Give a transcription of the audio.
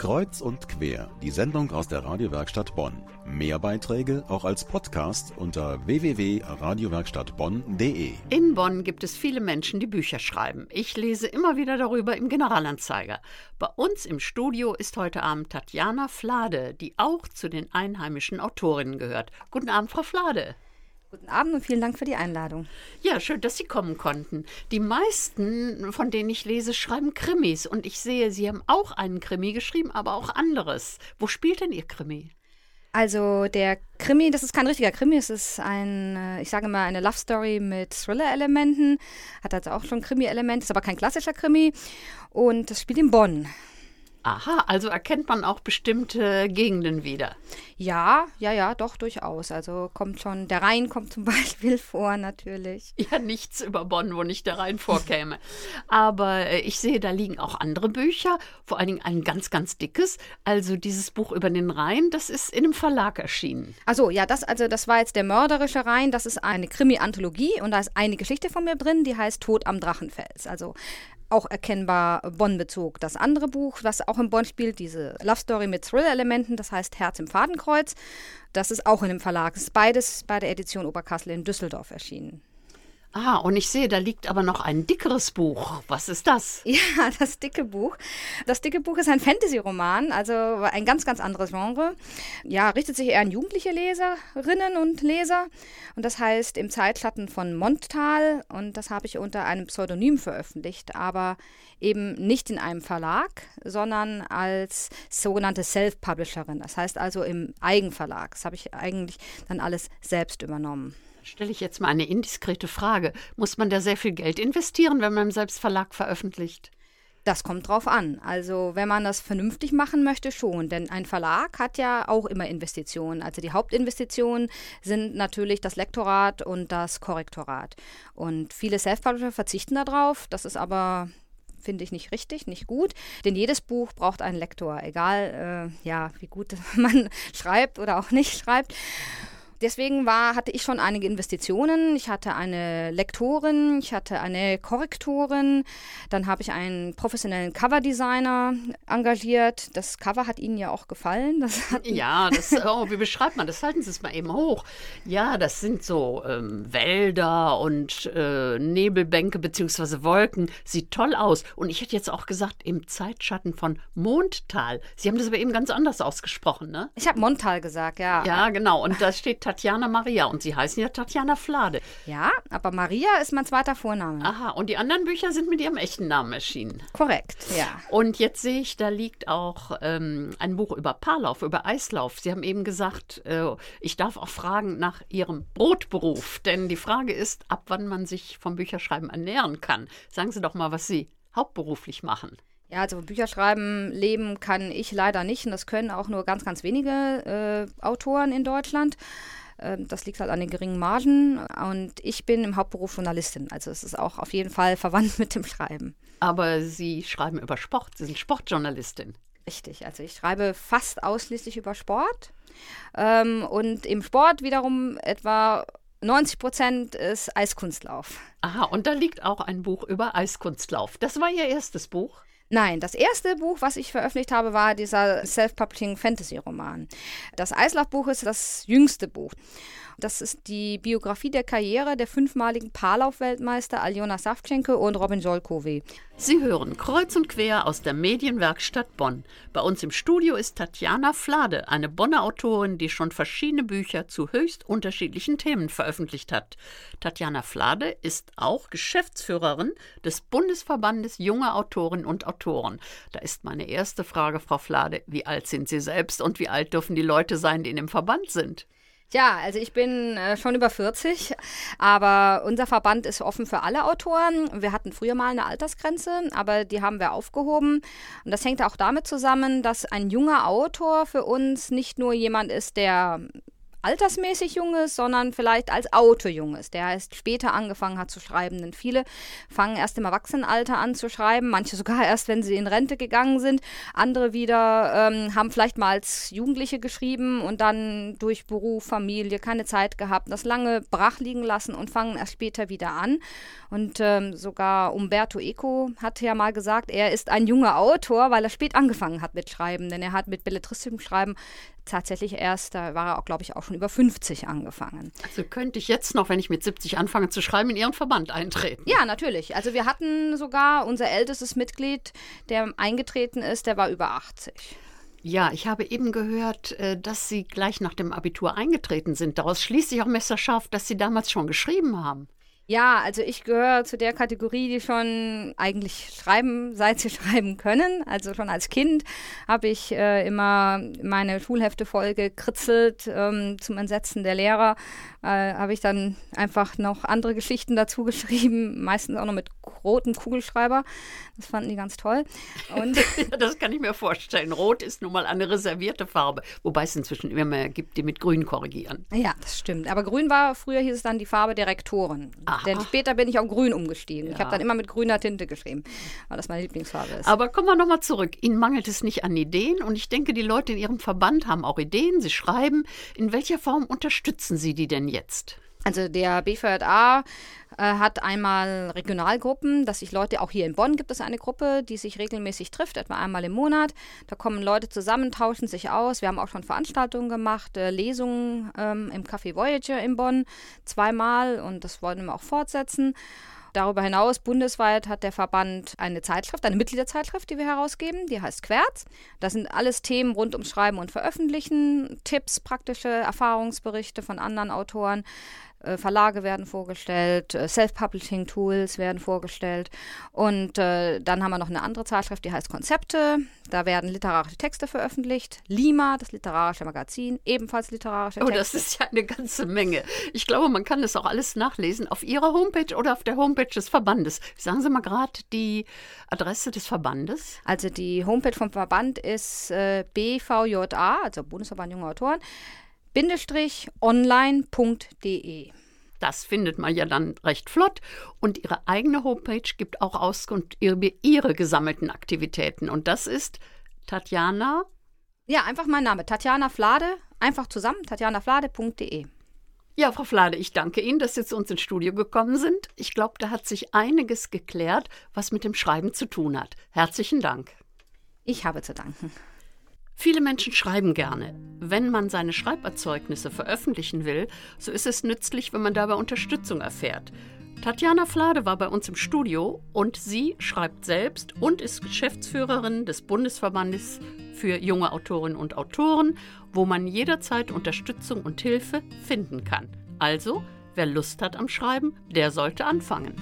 Kreuz und quer, die Sendung aus der Radiowerkstatt Bonn. Mehr Beiträge auch als Podcast unter www.radiowerkstattbonn.de. In Bonn gibt es viele Menschen, die Bücher schreiben. Ich lese immer wieder darüber im Generalanzeiger. Bei uns im Studio ist heute Abend Tatjana Flade, die auch zu den einheimischen Autorinnen gehört. Guten Abend, Frau Flade. Guten Abend und vielen Dank für die Einladung. Ja, schön, dass Sie kommen konnten. Die meisten, von denen ich lese, schreiben Krimis. Und ich sehe, Sie haben auch einen Krimi geschrieben, aber auch anderes. Wo spielt denn Ihr Krimi? Also der Krimi, das ist kein richtiger Krimi, es ist ein, äh, ich sage mal, eine Love Story mit Thriller-Elementen. Hat also auch schon Krimi-Elemente, ist aber kein klassischer Krimi. Und das spielt in Bonn. Aha, also erkennt man auch bestimmte Gegenden wieder. Ja, ja, ja, doch durchaus. Also kommt schon, der Rhein kommt zum Beispiel vor, natürlich. Ja, nichts über Bonn, wo nicht der Rhein vorkäme. Aber äh, ich sehe, da liegen auch andere Bücher, vor allen Dingen ein ganz, ganz dickes. Also dieses Buch über den Rhein, das ist in einem Verlag erschienen. Also ja, das, also das war jetzt der mörderische Rhein. Das ist eine Krimi-Anthologie und da ist eine Geschichte von mir drin, die heißt Tod am Drachenfels. Also auch erkennbar Bonn-Bezug. Das andere Buch, was auch in Bonn spielt, diese Love Story mit Thriller-Elementen, das heißt Herz im Fadenkreuz, das ist auch in einem Verlag. Es ist beides bei der Edition Oberkassel in Düsseldorf erschienen. Ah, und ich sehe, da liegt aber noch ein dickeres Buch. Was ist das? Ja, das dicke Buch. Das dicke Buch ist ein Fantasy-Roman, also ein ganz, ganz anderes Genre. Ja, richtet sich eher an jugendliche Leserinnen und Leser. Und das heißt Im Zeitschatten von Montal. Und das habe ich unter einem Pseudonym veröffentlicht, aber eben nicht in einem Verlag, sondern als sogenannte Self-Publisherin. Das heißt also im Eigenverlag. Das habe ich eigentlich dann alles selbst übernommen. Stelle ich jetzt mal eine indiskrete Frage. Muss man da sehr viel Geld investieren, wenn man im Selbstverlag veröffentlicht? Das kommt drauf an. Also, wenn man das vernünftig machen möchte, schon. Denn ein Verlag hat ja auch immer Investitionen. Also, die Hauptinvestitionen sind natürlich das Lektorat und das Korrektorat. Und viele Self-Publisher verzichten darauf. Das ist aber finde ich nicht richtig, nicht gut, denn jedes Buch braucht einen Lektor, egal äh, ja, wie gut man schreibt oder auch nicht schreibt. Deswegen war, hatte ich schon einige Investitionen. Ich hatte eine Lektorin, ich hatte eine Korrektorin, dann habe ich einen professionellen Coverdesigner engagiert. Das Cover hat Ihnen ja auch gefallen. Das ja, das, oh, wie beschreibt man das? Halten Sie es mal eben hoch. Ja, das sind so ähm, Wälder und äh, Nebelbänke bzw. Wolken. Sieht toll aus. Und ich hätte jetzt auch gesagt, im Zeitschatten von Mondtal. Sie haben das aber eben ganz anders ausgesprochen, ne? Ich habe Mondtal gesagt, ja. Ja, genau. Und da steht Tatjana Maria und Sie heißen ja Tatjana Flade. Ja, aber Maria ist mein zweiter Vorname. Aha, und die anderen Bücher sind mit Ihrem echten Namen erschienen. Korrekt, ja. Und jetzt sehe ich, da liegt auch ähm, ein Buch über Paarlauf, über Eislauf. Sie haben eben gesagt, äh, ich darf auch fragen nach Ihrem Brotberuf, denn die Frage ist, ab wann man sich vom Bücherschreiben ernähren kann. Sagen Sie doch mal, was Sie hauptberuflich machen. Ja, also Bücherschreiben leben kann ich leider nicht und das können auch nur ganz, ganz wenige äh, Autoren in Deutschland. Ähm, das liegt halt an den geringen Margen. Und ich bin im Hauptberuf Journalistin. Also es ist auch auf jeden Fall verwandt mit dem Schreiben. Aber Sie schreiben über Sport. Sie sind Sportjournalistin. Richtig. Also ich schreibe fast ausschließlich über Sport. Ähm, und im Sport wiederum etwa 90 Prozent ist Eiskunstlauf. Aha, und da liegt auch ein Buch über Eiskunstlauf. Das war Ihr erstes Buch? Nein, das erste Buch, was ich veröffentlicht habe, war dieser Self-Publishing Fantasy-Roman. Das Eislaufbuch ist das jüngste Buch. Das ist die Biografie der Karriere der fünfmaligen Paarlauf-Weltmeister Aljona Savchenko und Robin Jolkowi. Sie hören kreuz und quer aus der Medienwerkstatt Bonn. Bei uns im Studio ist Tatjana Flade, eine Bonner Autorin, die schon verschiedene Bücher zu höchst unterschiedlichen Themen veröffentlicht hat. Tatjana Flade ist auch Geschäftsführerin des Bundesverbandes junger Autorinnen und Autoren. Da ist meine erste Frage, Frau Flade, wie alt sind Sie selbst und wie alt dürfen die Leute sein, die in dem Verband sind? Ja, also ich bin äh, schon über 40, aber unser Verband ist offen für alle Autoren. Wir hatten früher mal eine Altersgrenze, aber die haben wir aufgehoben. Und das hängt auch damit zusammen, dass ein junger Autor für uns nicht nur jemand ist, der altersmäßig jung ist, sondern vielleicht als Autor jung ist, der erst später angefangen hat zu schreiben. Denn viele fangen erst im Erwachsenenalter an zu schreiben, manche sogar erst, wenn sie in Rente gegangen sind. Andere wieder ähm, haben vielleicht mal als Jugendliche geschrieben und dann durch Beruf, Familie keine Zeit gehabt, das lange brach liegen lassen und fangen erst später wieder an. Und ähm, sogar Umberto Eco hat ja mal gesagt, er ist ein junger Autor, weil er spät angefangen hat mit Schreiben. Denn er hat mit belletristischem Schreiben tatsächlich erst, da war er auch, glaube ich, auch schon über 50 angefangen. Also könnte ich jetzt noch, wenn ich mit 70 anfange zu schreiben, in Ihren Verband eintreten? Ja, natürlich. Also wir hatten sogar unser ältestes Mitglied, der eingetreten ist, der war über 80. Ja, ich habe eben gehört, äh, dass Sie gleich nach dem Abitur eingetreten sind. Daraus schließt sich auch messerscharf, dass Sie damals schon geschrieben haben. Ja, also ich gehöre zu der Kategorie, die schon eigentlich schreiben, seit sie schreiben können. Also schon als Kind habe ich äh, immer meine Schulhefte voll gekritzelt ähm, zum Entsetzen der Lehrer. Äh, habe ich dann einfach noch andere Geschichten dazu geschrieben, meistens auch noch mit rotem Kugelschreiber. Das fanden die ganz toll. Und das kann ich mir vorstellen. Rot ist nun mal eine reservierte Farbe, wobei es inzwischen immer mehr gibt, die mit Grün korrigieren. Ja, das stimmt. Aber Grün war, früher hieß es dann die Farbe der Rektoren. Aha. Denn später bin ich auf Grün umgestiegen. Ja. Ich habe dann immer mit grüner Tinte geschrieben, weil das meine Lieblingsfarbe ist. Aber kommen wir nochmal zurück. Ihnen mangelt es nicht an Ideen und ich denke, die Leute in Ihrem Verband haben auch Ideen. Sie schreiben. In welcher Form unterstützen Sie die denn jetzt? Also der BVJA äh, hat einmal Regionalgruppen, dass sich Leute, auch hier in Bonn gibt es eine Gruppe, die sich regelmäßig trifft, etwa einmal im Monat. Da kommen Leute zusammen, tauschen sich aus. Wir haben auch schon Veranstaltungen gemacht, äh, Lesungen ähm, im Café Voyager in Bonn zweimal und das wollen wir auch fortsetzen. Darüber hinaus, bundesweit hat der Verband eine Zeitschrift, eine Mitgliederzeitschrift, die wir herausgeben, die heißt Querz. Das sind alles Themen rund ums Schreiben und Veröffentlichen, Tipps, praktische Erfahrungsberichte von anderen Autoren. Äh, Verlage werden vorgestellt, äh, Self-Publishing-Tools werden vorgestellt. Und äh, dann haben wir noch eine andere Zeitschrift, die heißt Konzepte. Da werden literarische Texte veröffentlicht. Lima, das literarische Magazin, ebenfalls literarische Texte. Oh, das ist ja eine ganze Menge. Ich glaube, man kann das auch alles nachlesen auf Ihrer Homepage oder auf der Homepage des Verbandes. Sagen Sie mal gerade die Adresse des Verbandes. Also die Homepage vom Verband ist äh, BVJA, also Bundesverband Junger Autoren online.de. Das findet man ja dann recht flott. Und Ihre eigene Homepage gibt auch Auskunft über Ihre gesammelten Aktivitäten. Und das ist Tatjana. Ja, einfach mein Name. Tatjana Flade. Einfach zusammen. tatjanaflade.de. Ja, Frau Flade, ich danke Ihnen, dass Sie zu uns ins Studio gekommen sind. Ich glaube, da hat sich einiges geklärt, was mit dem Schreiben zu tun hat. Herzlichen Dank. Ich habe zu danken. Viele Menschen schreiben gerne. Wenn man seine Schreiberzeugnisse veröffentlichen will, so ist es nützlich, wenn man dabei Unterstützung erfährt. Tatjana Flade war bei uns im Studio und sie schreibt selbst und ist Geschäftsführerin des Bundesverbandes für junge Autorinnen und Autoren, wo man jederzeit Unterstützung und Hilfe finden kann. Also, wer Lust hat am Schreiben, der sollte anfangen.